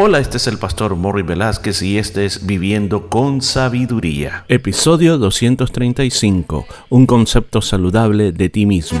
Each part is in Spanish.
Hola, este es el pastor Morri Velázquez y este es Viviendo con Sabiduría. Episodio 235. Un concepto saludable de ti mismo.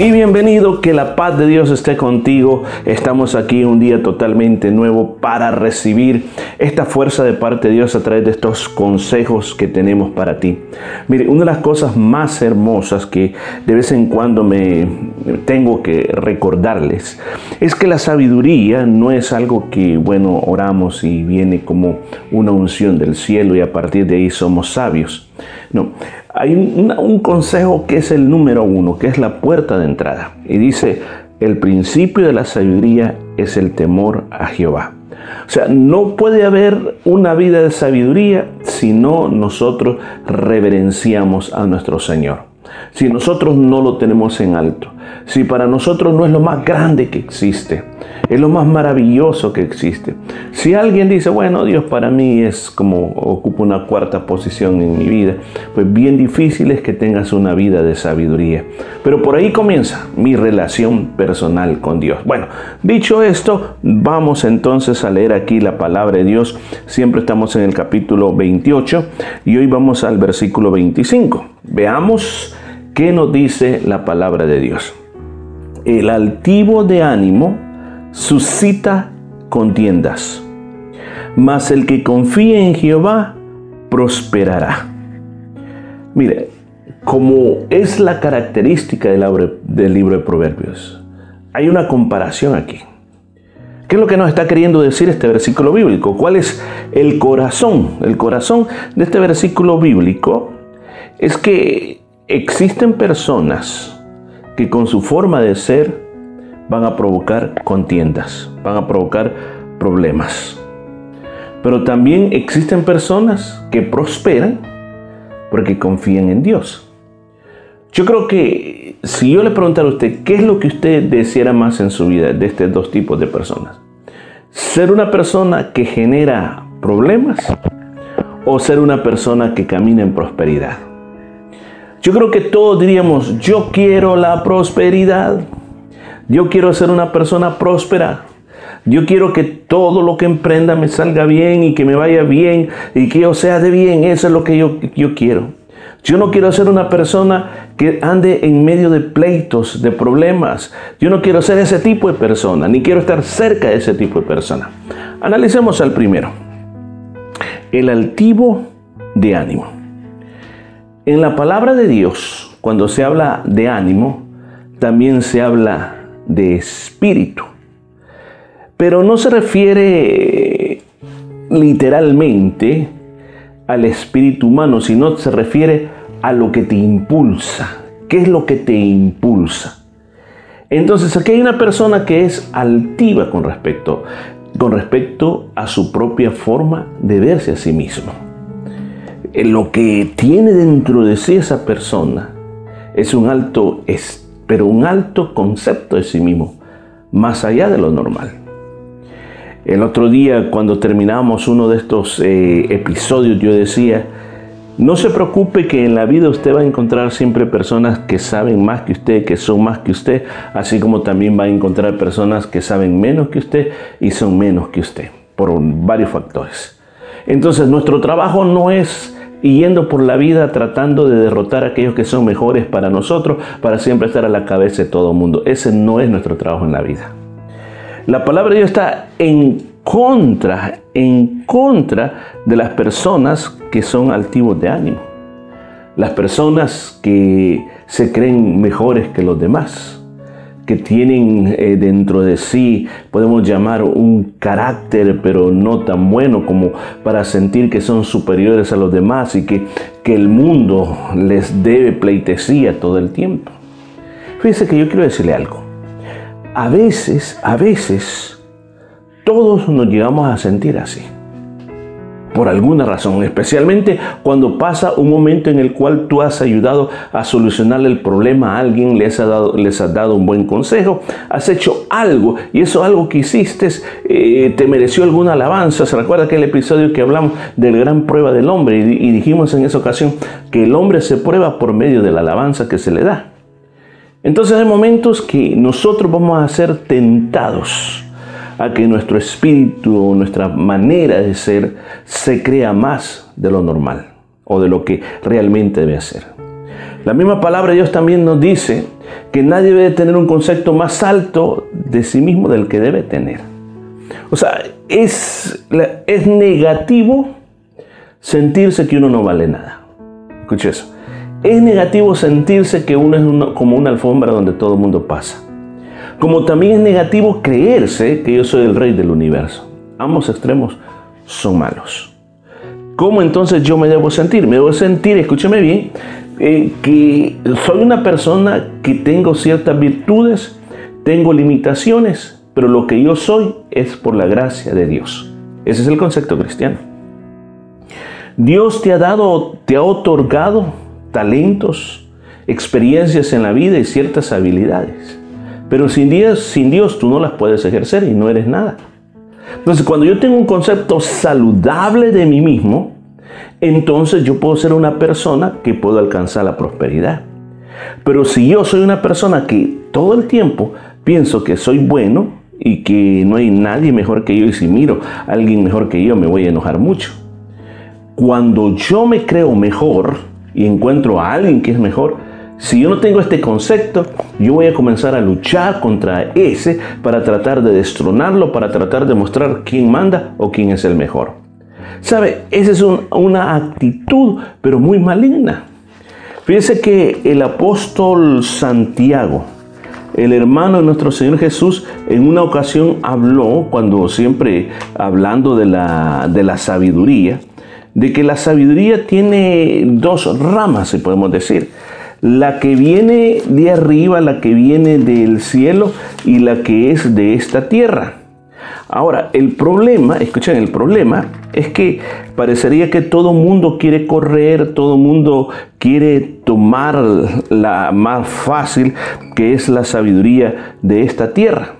Y bienvenido, que la paz de Dios esté contigo. Estamos aquí un día totalmente nuevo para recibir esta fuerza de parte de Dios a través de estos consejos que tenemos para ti. Mire, una de las cosas más hermosas que de vez en cuando me tengo que recordarles es que la sabiduría no es algo que, bueno, oramos y viene como una unción del cielo y a partir de ahí somos sabios. No, hay un, consejo que es el número uno, que es la puerta de entrada. Y dice, el principio de la sabiduría es el temor a Jehová. O sea, no puede haber una vida de sabiduría si no nosotros reverenciamos a nuestro Señor. Si nosotros no lo tenemos en alto. Si para nosotros no es lo más grande que existe es lo más maravilloso que existe. Si alguien dice, bueno, Dios para mí es como ocupa una cuarta posición en mi vida, pues bien difícil es que tengas una vida de sabiduría. Pero por ahí comienza mi relación personal con Dios. Bueno, dicho esto, vamos entonces a leer aquí la palabra de Dios. Siempre estamos en el capítulo 28 y hoy vamos al versículo 25. Veamos qué nos dice la palabra de Dios. El altivo de ánimo suscita contiendas, mas el que confíe en Jehová prosperará. Mire, como es la característica del libro de Proverbios, hay una comparación aquí. ¿Qué es lo que nos está queriendo decir este versículo bíblico? ¿Cuál es el corazón? El corazón de este versículo bíblico es que existen personas que con su forma de ser van a provocar contiendas, van a provocar problemas. Pero también existen personas que prosperan porque confían en Dios. Yo creo que si yo le preguntara a usted qué es lo que usted deseara más en su vida de estos dos tipos de personas, ser una persona que genera problemas o ser una persona que camina en prosperidad. Yo creo que todos diríamos, yo quiero la prosperidad. Yo quiero ser una persona próspera. Yo quiero que todo lo que emprenda me salga bien y que me vaya bien y que yo sea de bien. Eso es lo que yo, yo quiero. Yo no quiero ser una persona que ande en medio de pleitos, de problemas. Yo no quiero ser ese tipo de persona, ni quiero estar cerca de ese tipo de persona. Analicemos al primero. El altivo de ánimo. En la palabra de Dios, cuando se habla de ánimo, también se habla de espíritu. Pero no se refiere literalmente al espíritu humano, sino se refiere a lo que te impulsa. ¿Qué es lo que te impulsa? Entonces aquí hay una persona que es altiva con respecto, con respecto a su propia forma de verse a sí mismo. Eh, lo que tiene dentro de sí esa persona es un alto pero un alto concepto de sí mismo, más allá de lo normal. El otro día, cuando terminamos uno de estos eh, episodios, yo decía, no se preocupe que en la vida usted va a encontrar siempre personas que saben más que usted, que son más que usted, así como también va a encontrar personas que saben menos que usted y son menos que usted, por varios factores. Entonces, nuestro trabajo no es y yendo por la vida tratando de derrotar a aquellos que son mejores para nosotros, para siempre estar a la cabeza de todo el mundo. Ese no es nuestro trabajo en la vida. La palabra de Dios está en contra, en contra de las personas que son altivos de ánimo. Las personas que se creen mejores que los demás que tienen eh, dentro de sí, podemos llamar un carácter, pero no tan bueno como para sentir que son superiores a los demás y que, que el mundo les debe pleitesía todo el tiempo. Fíjense que yo quiero decirle algo. A veces, a veces, todos nos llegamos a sentir así. Por alguna razón, especialmente cuando pasa un momento en el cual tú has ayudado a solucionar el problema a alguien, les has dado, les has dado un buen consejo, has hecho algo y eso algo que hiciste eh, te mereció alguna alabanza. ¿Se recuerda aquel episodio que hablamos de la gran prueba del hombre y dijimos en esa ocasión que el hombre se prueba por medio de la alabanza que se le da? Entonces hay momentos que nosotros vamos a ser tentados a que nuestro espíritu o nuestra manera de ser se crea más de lo normal o de lo que realmente debe ser. La misma palabra Dios también nos dice que nadie debe tener un concepto más alto de sí mismo del que debe tener. O sea, es, es negativo sentirse que uno no vale nada. Escuche eso. Es negativo sentirse que uno es como una alfombra donde todo el mundo pasa. Como también es negativo creerse que yo soy el rey del universo. Ambos extremos son malos. ¿Cómo entonces yo me debo sentir? Me debo sentir, escúcheme bien, eh, que soy una persona que tengo ciertas virtudes, tengo limitaciones, pero lo que yo soy es por la gracia de Dios. Ese es el concepto cristiano. Dios te ha dado, te ha otorgado talentos, experiencias en la vida y ciertas habilidades. Pero sin Dios, sin Dios tú no las puedes ejercer y no eres nada. Entonces, cuando yo tengo un concepto saludable de mí mismo, entonces yo puedo ser una persona que puedo alcanzar la prosperidad. Pero si yo soy una persona que todo el tiempo pienso que soy bueno y que no hay nadie mejor que yo y si miro a alguien mejor que yo me voy a enojar mucho. Cuando yo me creo mejor y encuentro a alguien que es mejor, si yo no tengo este concepto, yo voy a comenzar a luchar contra ese para tratar de destronarlo, para tratar de mostrar quién manda o quién es el mejor. ¿Sabe? Esa es una actitud, pero muy maligna. Fíjense que el apóstol Santiago, el hermano de nuestro Señor Jesús, en una ocasión habló, cuando siempre hablando de la, de la sabiduría, de que la sabiduría tiene dos ramas, si podemos decir la que viene de arriba, la que viene del cielo y la que es de esta tierra. Ahora, el problema, escuchen, el problema es que parecería que todo mundo quiere correr, todo mundo quiere tomar la más fácil, que es la sabiduría de esta tierra.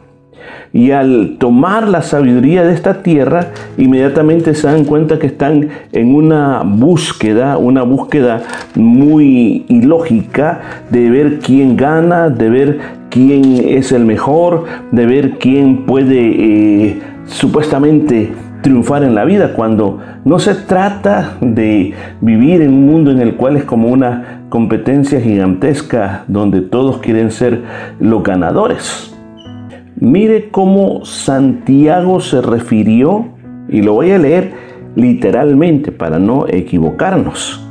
Y al tomar la sabiduría de esta tierra, inmediatamente se dan cuenta que están en una búsqueda, una búsqueda muy ilógica de ver quién gana, de ver quién es el mejor, de ver quién puede eh, supuestamente triunfar en la vida, cuando no se trata de vivir en un mundo en el cual es como una competencia gigantesca donde todos quieren ser los ganadores. Mire cómo Santiago se refirió, y lo voy a leer literalmente para no equivocarnos.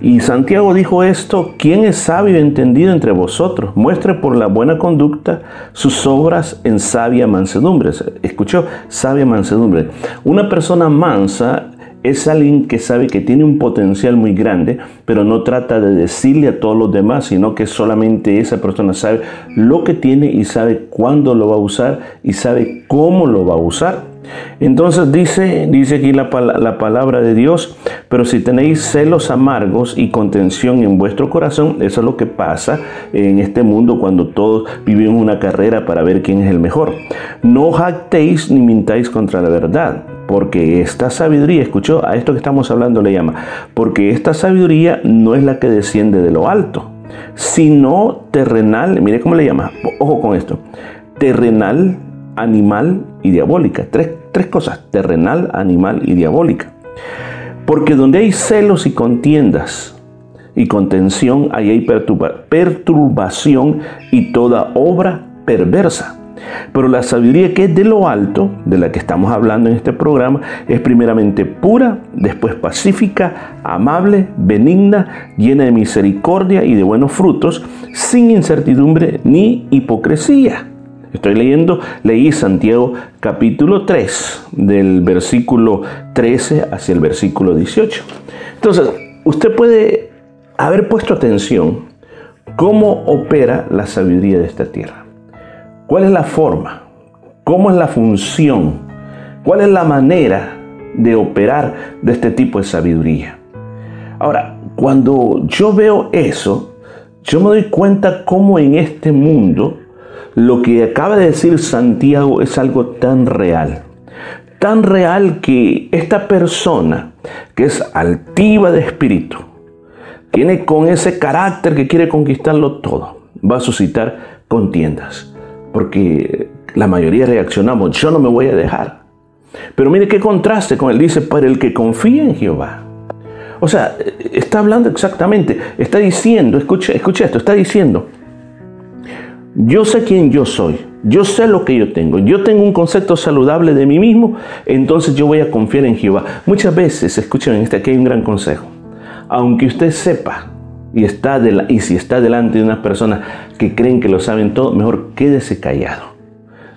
Y Santiago dijo esto, ¿quién es sabio y entendido entre vosotros? Muestre por la buena conducta sus obras en sabia mansedumbre. Escuchó, sabia mansedumbre. Una persona mansa es alguien que sabe que tiene un potencial muy grande, pero no trata de decirle a todos los demás, sino que solamente esa persona sabe lo que tiene y sabe cuándo lo va a usar y sabe cómo lo va a usar. Entonces dice, dice aquí la, la, palabra de Dios, pero si tenéis celos amargos y contención en vuestro corazón, eso es lo que pasa en este mundo cuando todos vivimos una carrera para ver quién es el mejor. No jactéis ni mintáis contra la verdad porque esta sabiduría, escuchó, a esto que estamos hablando le llama, porque esta sabiduría no es la que desciende de lo alto, sino terrenal, mire cómo le llama, ojo con esto, terrenal, animal y diabólica. Tres, tres cosas, terrenal, animal y diabólica. Porque donde hay celos y contiendas y contención, ahí hay perturbación y toda obra perversa. Pero la sabiduría que es de lo alto, de la que estamos hablando en este programa, es primeramente pura, después pacífica, amable, benigna, llena de misericordia y de buenos frutos, sin incertidumbre ni hipocresía. Estoy leyendo, leí Santiago capítulo 3, del versículo 13 hacia el versículo 18. Entonces, usted puede haber puesto atención cómo opera la sabiduría de esta tierra. ¿Cuál es la forma? ¿Cómo es la función? ¿Cuál es la manera de operar de este tipo de sabiduría. Ahora, cuando yo veo eso, yo me doy cuenta cómo en este mundo lo que acaba de decir Santiago es algo tan real. Tan real que esta persona que es altiva de espíritu, tiene con ese carácter que quiere conquistarlo todo, va a suscitar contiendas. Porque la mayoría reaccionamos, yo no me voy a dejar. Pero mire qué contraste con él, dice, para el que confía en Jehová. O sea, está hablando exactamente, está diciendo, escucha, escucha esto, está diciendo, yo sé quién yo soy, yo sé lo que yo tengo, yo tengo un concepto saludable de mí mismo, entonces yo voy a confiar en Jehová. Muchas veces, escuchen, este aquí hay un gran consejo. Aunque usted sepa y, está de y si está delante de unas personas que creen que lo saben todo, mejor quédese callado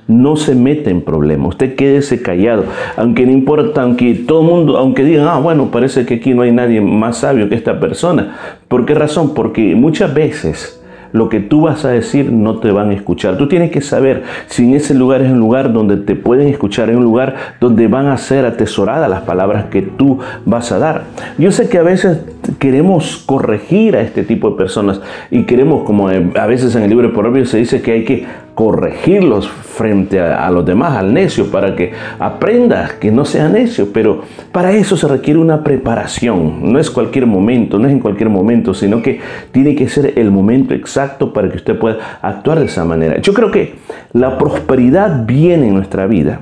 no se mete en problemas. Usted quédese callado. Aunque no importa, aunque todo el mundo, aunque digan, ah, bueno, parece que aquí no hay nadie más sabio que esta persona. ¿Por qué razón? Porque muchas veces lo que tú vas a decir no te van a escuchar. Tú tienes que saber si en ese lugar es un lugar donde te pueden escuchar, es un lugar donde van a ser atesoradas las palabras que tú vas a dar. Yo sé que a veces queremos corregir a este tipo de personas y queremos, como a veces en el libro de Proverbios se dice que hay que corregirlos frente a, los demás, al necio, para que aprenda que no sea necio. Pero para eso se requiere una preparación. No es cualquier momento, no es en cualquier momento, sino que tiene que ser el momento exacto para que usted pueda actuar de esa manera. Yo creo que la prosperidad viene en nuestra vida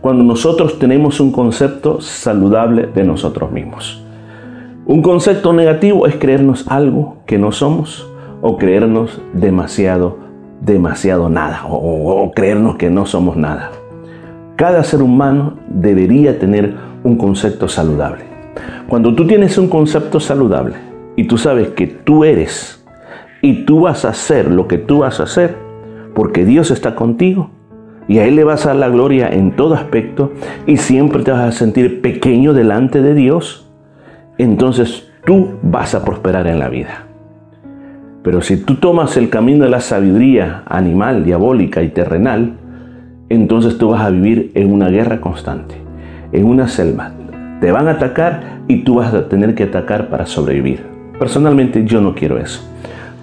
cuando nosotros tenemos un concepto saludable de nosotros mismos. Un concepto negativo es creernos algo que no somos o creernos demasiado demasiado nada o, creernos que no somos nada. Cada ser humano debería tener un concepto saludable. Cuando tú tienes un concepto saludable y tú sabes que tú eres y tú vas a hacer lo que tú vas a hacer porque Dios está contigo y a Él le vas a dar la gloria en todo aspecto y siempre te vas a sentir pequeño delante de Dios, entonces tú vas a prosperar en la vida. Pero si tú tomas el camino de la sabiduría animal, diabólica y terrenal, entonces tú vas a vivir en una guerra constante, en una selva. Te van a atacar y tú vas a tener que atacar para sobrevivir. Personalmente yo no quiero eso.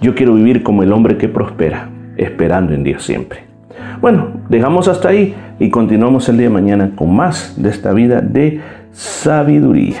Yo quiero vivir como el hombre que prospera, esperando en Dios siempre. Bueno, dejamos hasta ahí y continuamos el día de mañana con más de esta vida de sabiduría.